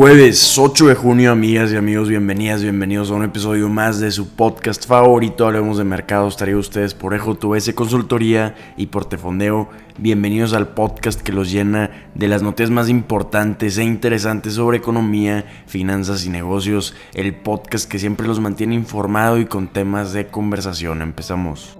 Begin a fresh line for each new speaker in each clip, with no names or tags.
Jueves 8 de junio, amigas y amigos, bienvenidas, bienvenidos a un episodio más de su podcast favorito. Hablemos de mercados, traído ustedes por Ejo ese Consultoría y por Tefondeo. Bienvenidos al podcast que los llena de las noticias más importantes e interesantes sobre economía, finanzas y negocios. El podcast que siempre los mantiene informado y con temas de conversación. Empezamos.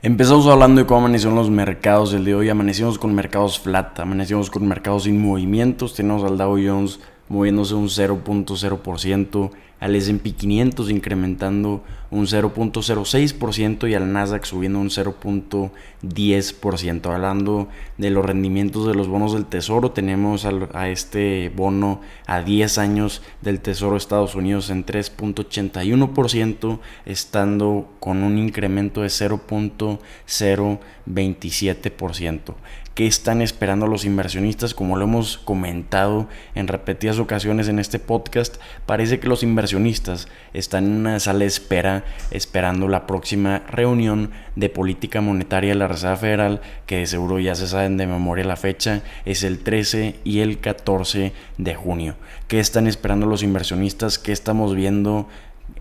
Empezamos hablando de cómo amanecieron los mercados el día de hoy. Amanecimos con mercados flat, amanecimos con mercados sin movimientos. Tenemos al Dow Jones moviéndose un 0.0%, al S&P 500 incrementando un 0.06% y al Nasdaq subiendo un 0.10%. Hablando de los rendimientos de los bonos del Tesoro, tenemos a este bono a 10 años del Tesoro de Estados Unidos en 3.81%, estando con un incremento de 0.027%. ¿Qué están esperando los inversionistas? Como lo hemos comentado en repetidas ocasiones en este podcast, parece que los inversionistas están en una sala de espera esperando la próxima reunión de política monetaria de la Reserva Federal, que de seguro ya se saben de memoria la fecha, es el 13 y el 14 de junio. ¿Qué están esperando los inversionistas? ¿Qué estamos viendo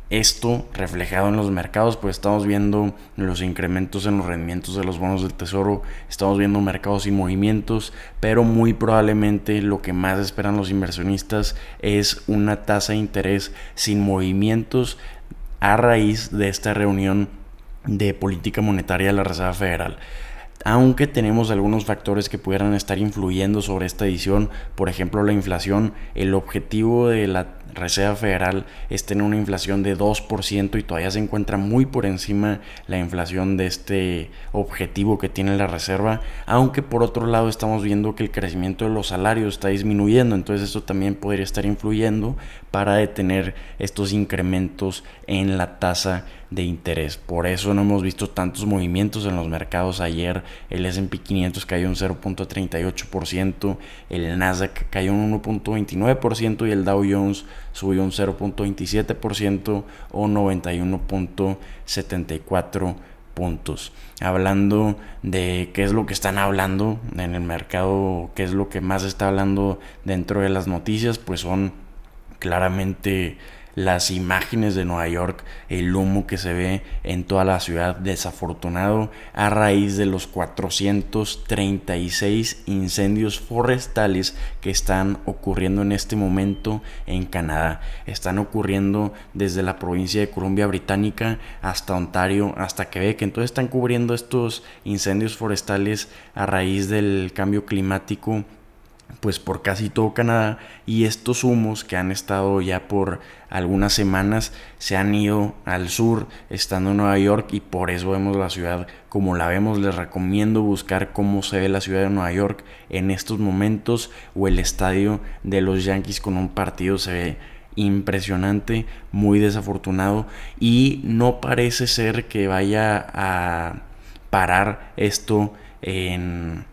esto reflejado en los mercados, pues estamos viendo los incrementos en los rendimientos de los bonos del tesoro, estamos viendo mercados sin movimientos, pero muy probablemente lo que más esperan los inversionistas es una tasa de interés sin movimientos a raíz de esta reunión de política monetaria de la Reserva Federal. Aunque tenemos algunos factores que pudieran estar influyendo sobre esta edición, por ejemplo la inflación, el objetivo de la Reserva Federal es tener una inflación de 2% y todavía se encuentra muy por encima la inflación de este objetivo que tiene la Reserva, aunque por otro lado estamos viendo que el crecimiento de los salarios está disminuyendo, entonces eso también podría estar influyendo para detener estos incrementos en la tasa de interés. Por eso no hemos visto tantos movimientos en los mercados. Ayer el SP 500 cayó un 0.38%, el Nasdaq cayó un 1.29% y el Dow Jones subió un 0.27% o 91.74 puntos. Hablando de qué es lo que están hablando en el mercado, qué es lo que más está hablando dentro de las noticias, pues son claramente las imágenes de Nueva York, el humo que se ve en toda la ciudad, desafortunado a raíz de los 436 incendios forestales que están ocurriendo en este momento en Canadá. Están ocurriendo desde la provincia de Columbia Británica hasta Ontario, hasta Quebec. Entonces están cubriendo estos incendios forestales a raíz del cambio climático pues por casi todo Canadá y estos humos que han estado ya por algunas semanas se han ido al sur estando en Nueva York y por eso vemos la ciudad como la vemos. Les recomiendo buscar cómo se ve la ciudad de Nueva York en estos momentos o el estadio de los Yankees con un partido se ve impresionante muy desafortunado y no parece ser que vaya a parar esto en,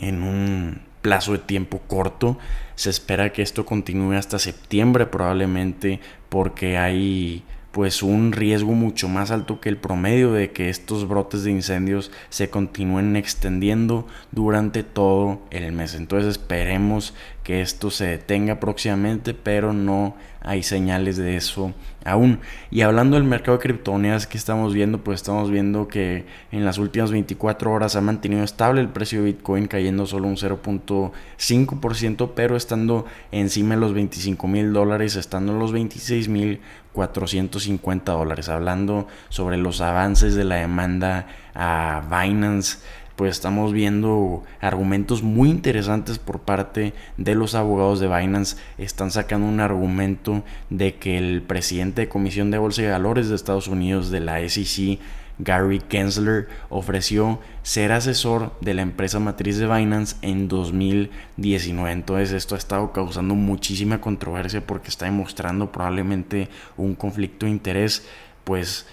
en un plazo de tiempo corto. Se espera que esto continúe hasta septiembre probablemente porque hay pues un riesgo mucho más alto que el promedio de que estos brotes de incendios se continúen extendiendo durante todo el mes. Entonces esperemos que esto se detenga próximamente, pero no hay señales de eso aún. Y hablando del mercado de criptomonedas que estamos viendo, pues estamos viendo que en las últimas 24 horas ha mantenido estable el precio de Bitcoin cayendo solo un 0.5%, pero estando encima de los 25 mil dólares, estando en los 26 mil 450 dólares. Hablando sobre los avances de la demanda a Binance pues estamos viendo argumentos muy interesantes por parte de los abogados de Binance. Están sacando un argumento de que el presidente de Comisión de Bolsa y Valores de Estados Unidos, de la SEC, Gary Gensler, ofreció ser asesor de la empresa matriz de Binance en 2019. Entonces esto ha estado causando muchísima controversia porque está demostrando probablemente un conflicto de interés. Pues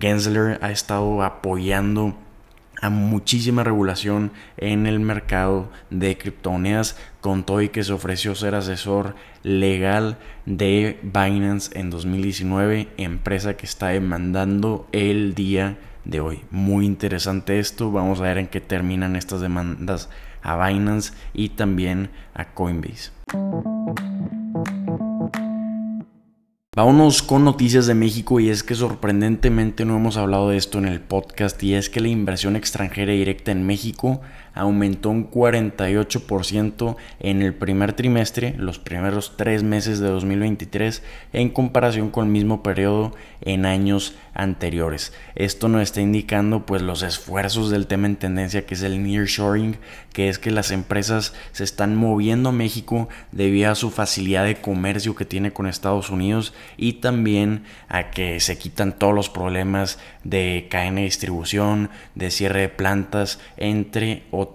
Gensler ha estado apoyando a muchísima regulación en el mercado de criptomonedas con todo y que se ofreció ser asesor legal de Binance en 2019 empresa que está demandando el día de hoy. Muy interesante esto, vamos a ver en qué terminan estas demandas a Binance y también a Coinbase. Vámonos con noticias de México y es que sorprendentemente no hemos hablado de esto en el podcast y es que la inversión extranjera directa en México aumentó un 48% en el primer trimestre, los primeros tres meses de 2023, en comparación con el mismo periodo en años anteriores. Esto nos está indicando pues los esfuerzos del tema en tendencia que es el nearshoring, que es que las empresas se están moviendo a México debido a su facilidad de comercio que tiene con Estados Unidos y también a que se quitan todos los problemas de cadena de distribución, de cierre de plantas, entre otros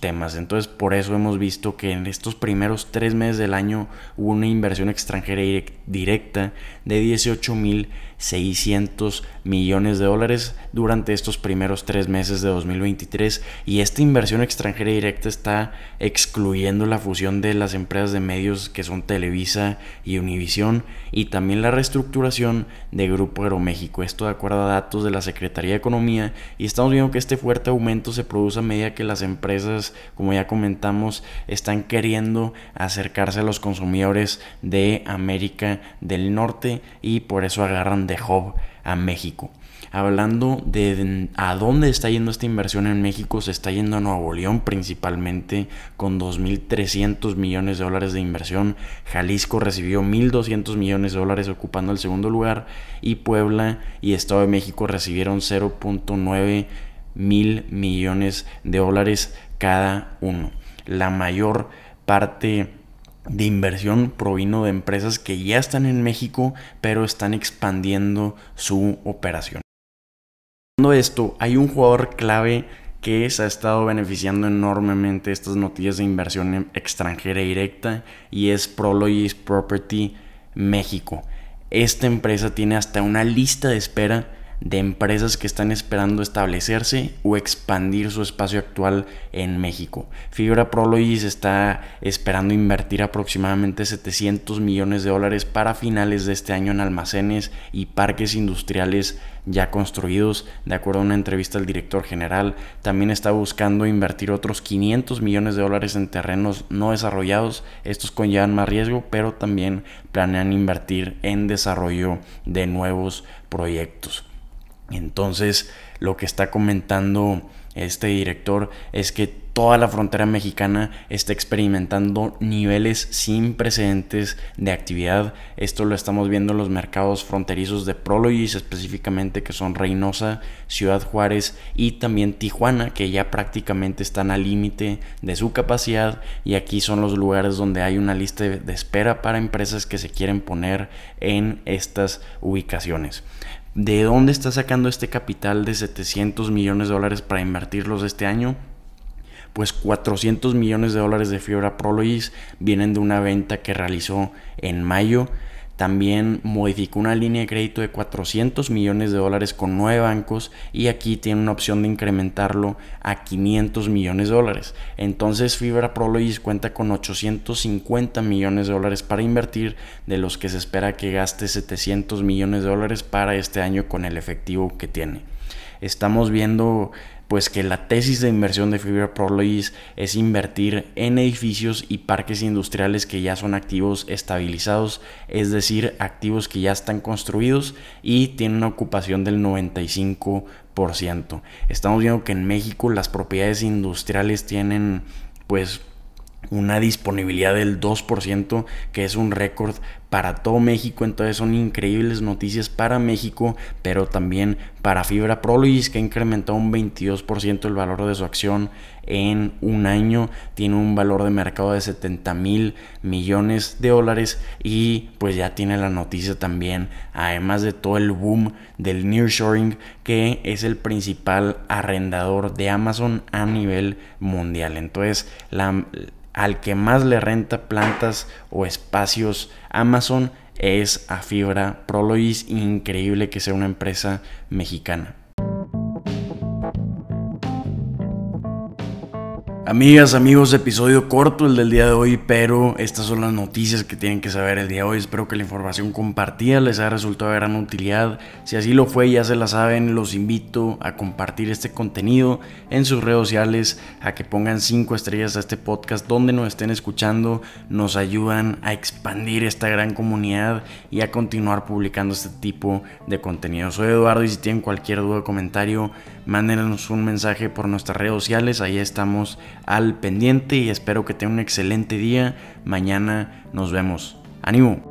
temas. Entonces por eso hemos visto que en estos primeros tres meses del año hubo una inversión extranjera directa de 18 mil 600 millones de dólares durante estos primeros tres meses de 2023 y esta inversión extranjera directa está excluyendo la fusión de las empresas de medios que son Televisa y Univisión y también la reestructuración de Grupo Aeroméxico. Esto de acuerdo a datos de la Secretaría de Economía y estamos viendo que este fuerte aumento se produce a medida que las empresas, como ya comentamos, están queriendo acercarse a los consumidores de América del Norte y por eso agarran de Hub a México. Hablando de a dónde está yendo esta inversión en México, se está yendo a Nuevo León principalmente con 2.300 millones de dólares de inversión. Jalisco recibió 1.200 millones de dólares ocupando el segundo lugar y Puebla y Estado de México recibieron 0.9 mil millones de dólares cada uno. La mayor parte de inversión provino de empresas que ya están en México, pero están expandiendo su operación. Esto, hay un jugador clave que se ha estado beneficiando enormemente de estas noticias de inversión extranjera directa y es Prologis Property México. Esta empresa tiene hasta una lista de espera de empresas que están esperando establecerse o expandir su espacio actual en México. Fibra Prologis está esperando invertir aproximadamente 700 millones de dólares para finales de este año en almacenes y parques industriales ya construidos. De acuerdo a una entrevista al director general, también está buscando invertir otros 500 millones de dólares en terrenos no desarrollados. Estos conllevan más riesgo, pero también planean invertir en desarrollo de nuevos proyectos. Entonces, lo que está comentando este director es que toda la frontera mexicana está experimentando niveles sin precedentes de actividad. Esto lo estamos viendo en los mercados fronterizos de Prologis específicamente que son Reynosa, Ciudad Juárez y también Tijuana que ya prácticamente están al límite de su capacidad y aquí son los lugares donde hay una lista de espera para empresas que se quieren poner en estas ubicaciones. ¿De dónde está sacando este capital de 700 millones de dólares para invertirlos este año? Pues 400 millones de dólares de Fibra Prologis vienen de una venta que realizó en mayo también modificó una línea de crédito de 400 millones de dólares con nueve bancos y aquí tiene una opción de incrementarlo a 500 millones de dólares. Entonces Fibra Prologis cuenta con 850 millones de dólares para invertir, de los que se espera que gaste 700 millones de dólares para este año con el efectivo que tiene. Estamos viendo pues que la tesis de inversión de Fibra Prologis es invertir en edificios y parques industriales que ya son activos estabilizados, es decir, activos que ya están construidos y tienen una ocupación del 95%. Estamos viendo que en México las propiedades industriales tienen pues una disponibilidad del 2%, que es un récord para todo México. Entonces son increíbles noticias para México, pero también para Fibra Prologis, que ha incrementado un 22% el valor de su acción en un año. Tiene un valor de mercado de 70 mil millones de dólares y pues ya tiene la noticia también, además de todo el boom del nearshoring, que es el principal arrendador de Amazon a nivel mundial. Entonces al que más le renta plantas o espacios Amazon es a Fibra Prologis. Increíble que sea una empresa mexicana. Amigas, amigos, episodio corto el del día de hoy, pero estas son las noticias que tienen que saber el día de hoy. Espero que la información compartida les haya resultado de gran utilidad. Si así lo fue, ya se la saben, los invito a compartir este contenido en sus redes sociales, a que pongan 5 estrellas a este podcast donde nos estén escuchando. Nos ayudan a expandir esta gran comunidad y a continuar publicando este tipo de contenido. Soy Eduardo y si tienen cualquier duda o comentario, mándenos un mensaje por nuestras redes sociales. Ahí estamos al pendiente y espero que tengan un excelente día. Mañana nos vemos. ¡Ánimo!